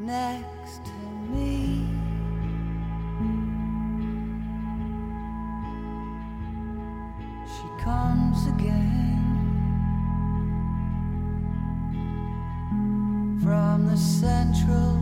next to me. She comes again from the central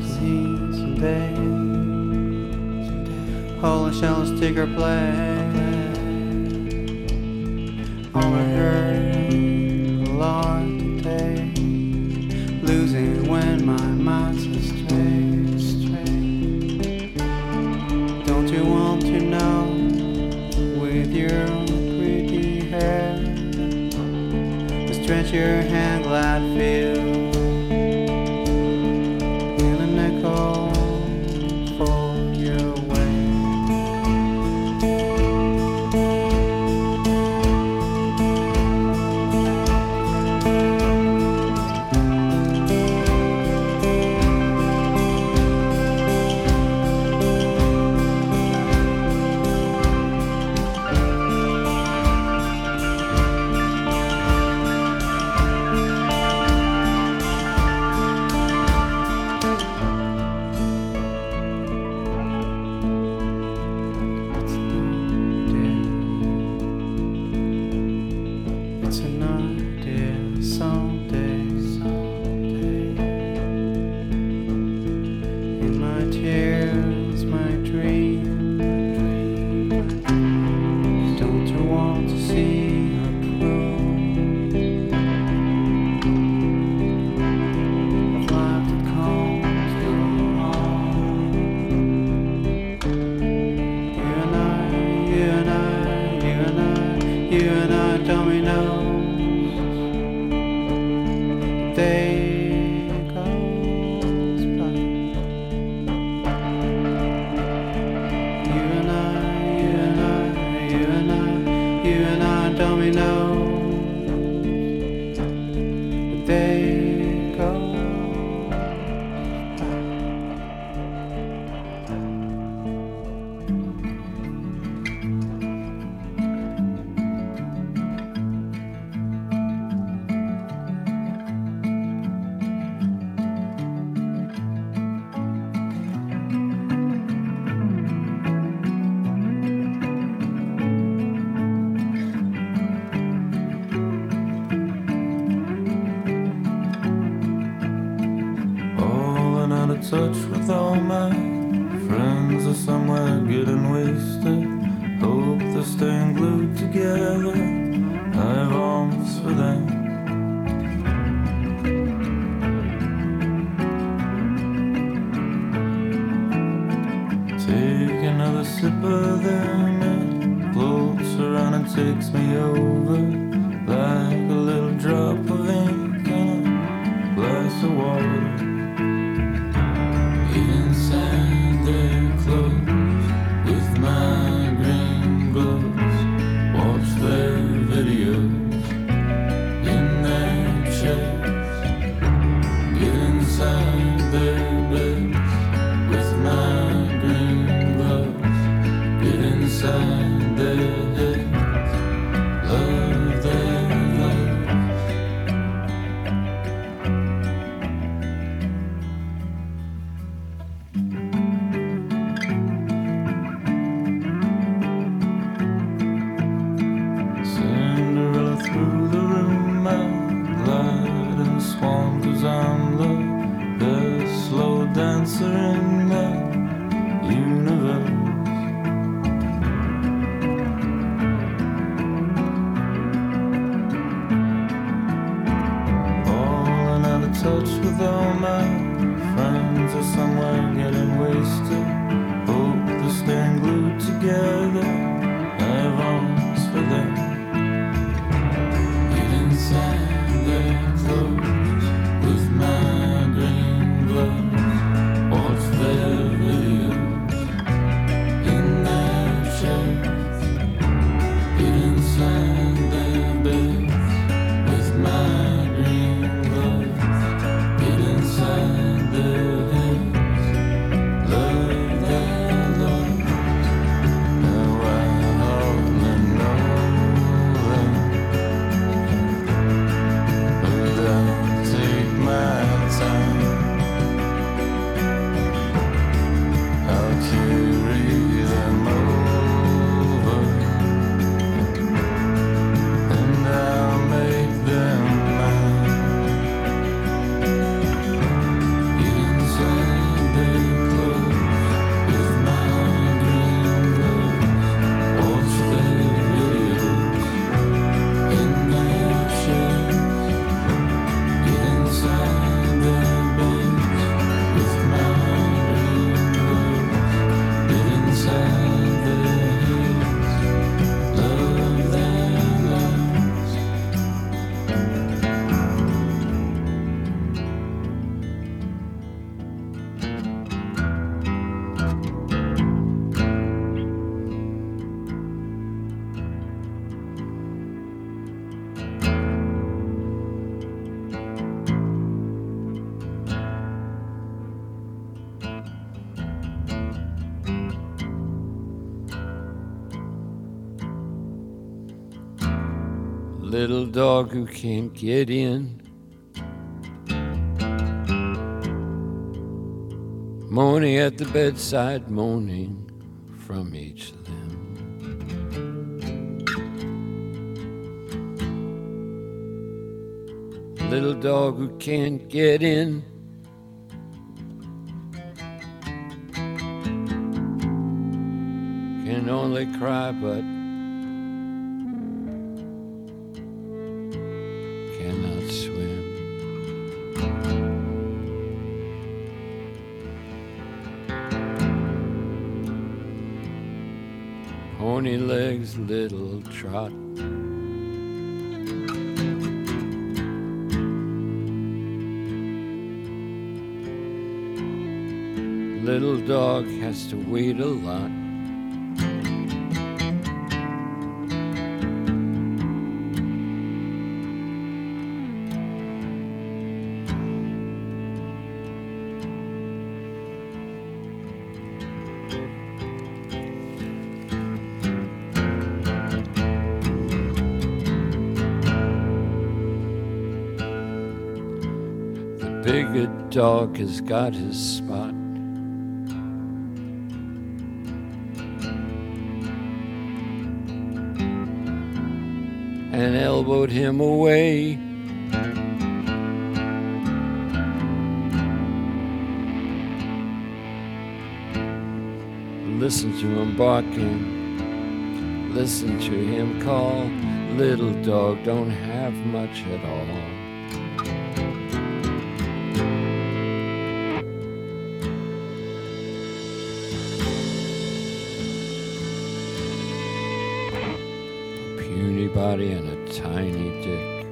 seas days. Holy shells take our place. All I heard, to today, losing when my mind's astray. astray. Don't you want to know with your pretty hair? Stretch your hand, glad feel. Touch with all my friends are somewhere getting wasted. Hope they're staying glued together. I have arms for them. Take another sip of them, it floats around and takes me over like a little drop dog who can't get in. Moaning at the bedside, moaning from each limb. Little dog who can't get in. Can only cry, but little. Dog has to wait a lot. Dog has got his spot. And elbowed him away. Listen to him barking. Listen to him call. Little dog don't have much at all. Body and a tiny dick.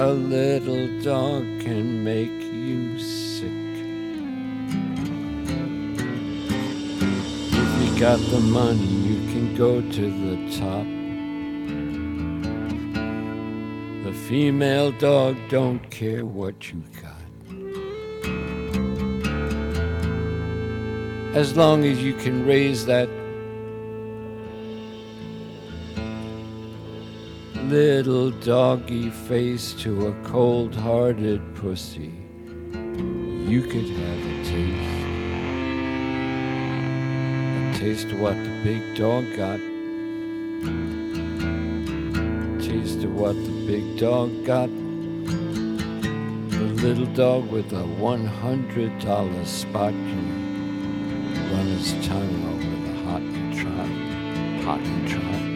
A little dog can make you sick. If you got the money, you can go to the top. The female dog don't care what you got. as long as you can raise that little doggy face to a cold hearted pussy, you could have a taste. A taste of what the big dog got. Taste of what the big dog got. The little dog with a $100 spot can run his tongue over the hot and trot, hot and trot.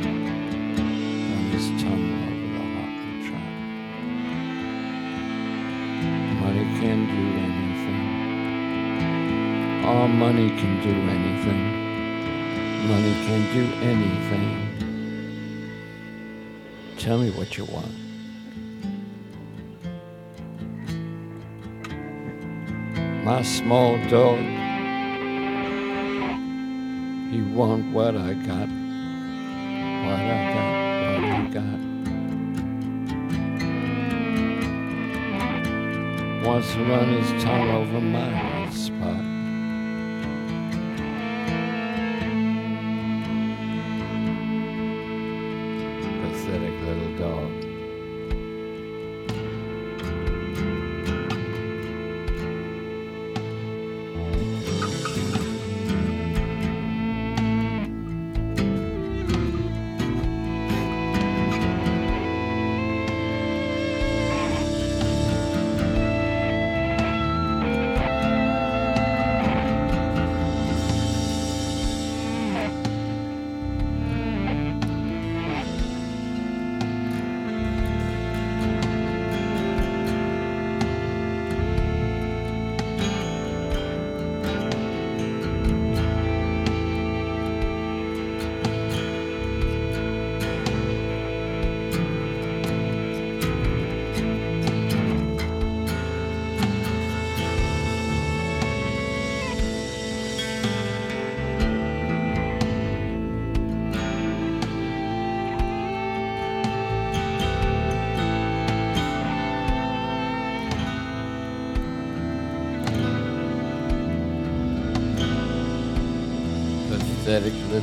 Money can do anything. Money can do anything. Tell me what you want. My small dog he want what I got. What I got, what I got. Wants to run his tongue over my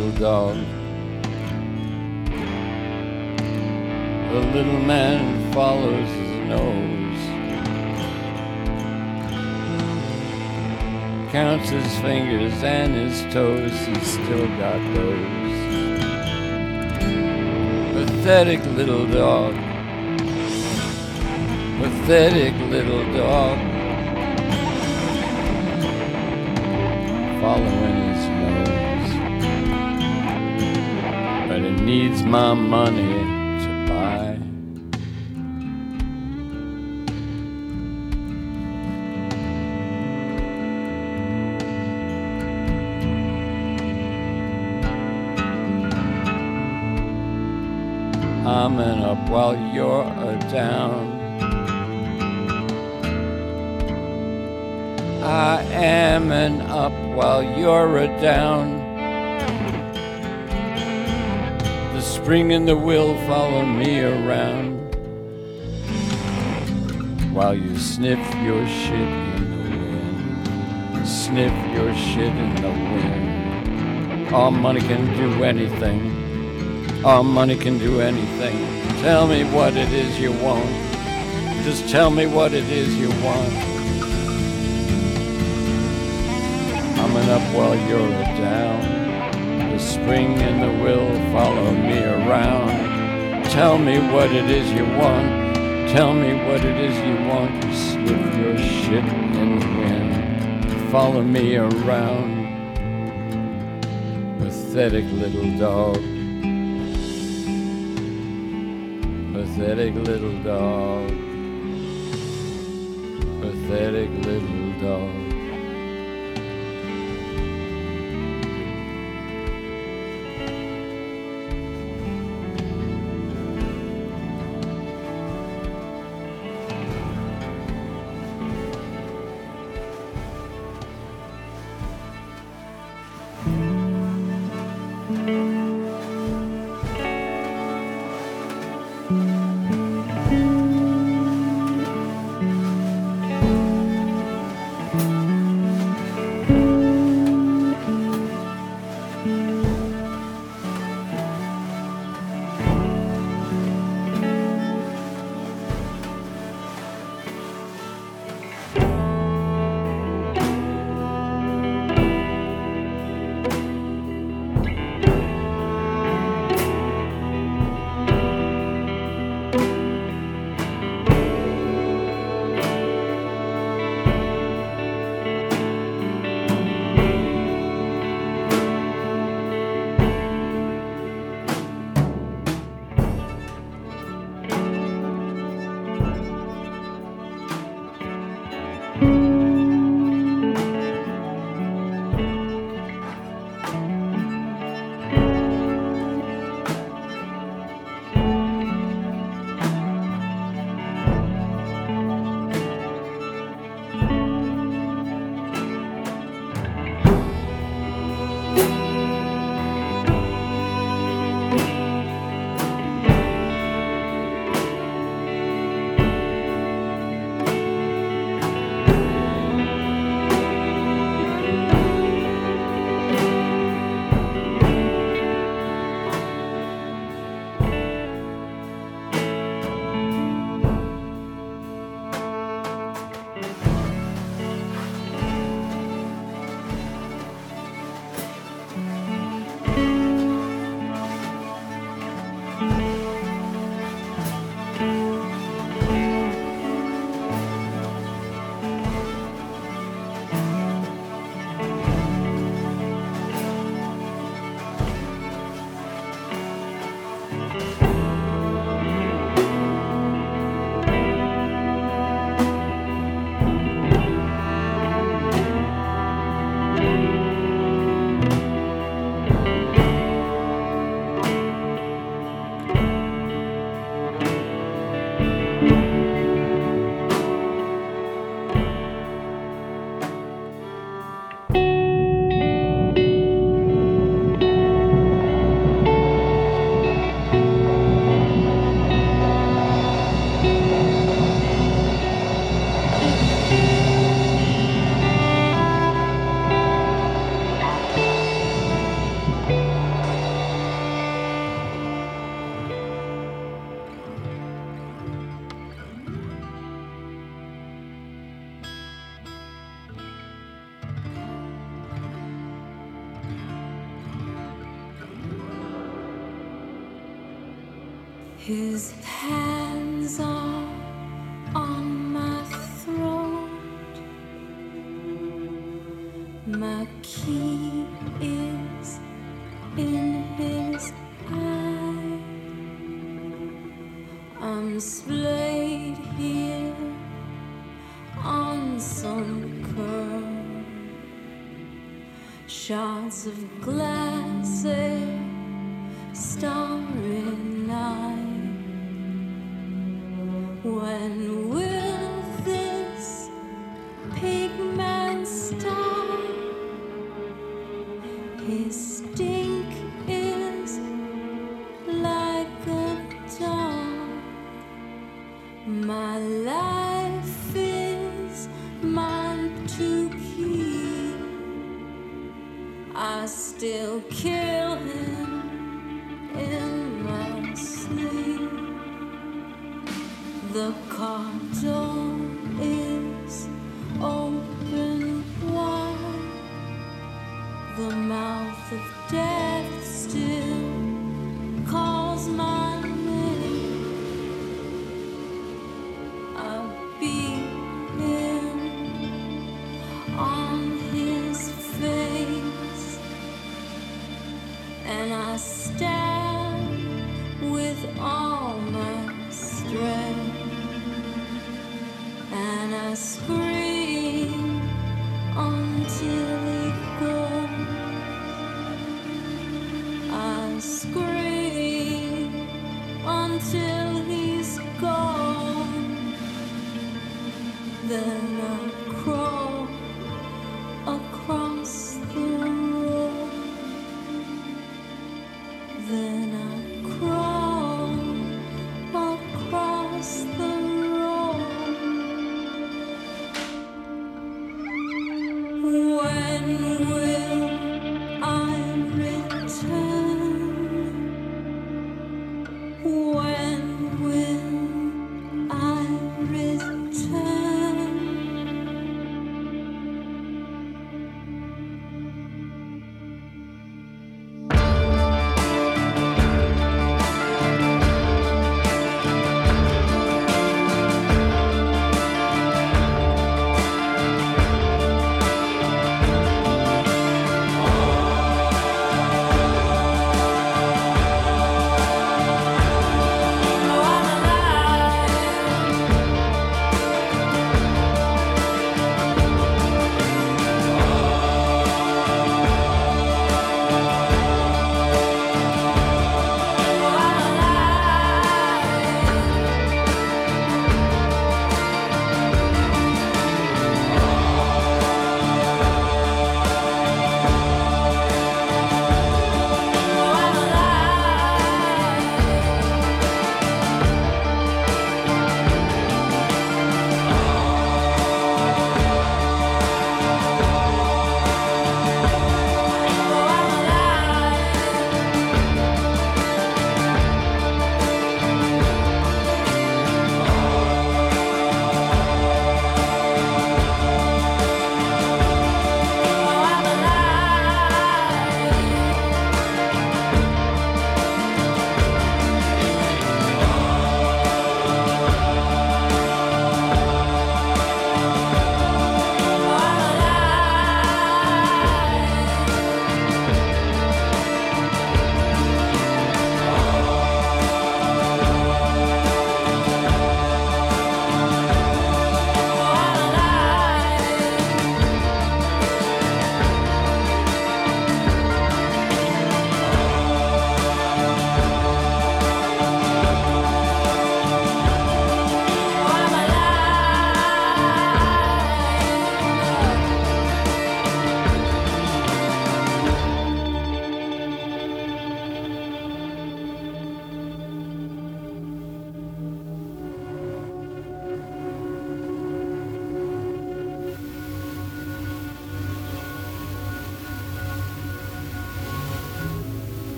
little dog. The little man follows his nose, counts his fingers and his toes, he's still got those. Pathetic little dog, pathetic little dog, following needs my money to buy. I'm an up while you're a down. I am an up while you're a down. Spring the will follow me around while you sniff your shit in the wind. Sniff your shit in the wind. All money can do anything. All money can do anything. Tell me what it is you want. Just tell me what it is you want. I'm up while you're down. Spring and the will follow me around. Tell me what it is you want. Tell me what it is you want. Sniff your shit in the wind. Follow me around. Pathetic little dog. Pathetic little dog. Pathetic little of I still kill him in my sleep. The car.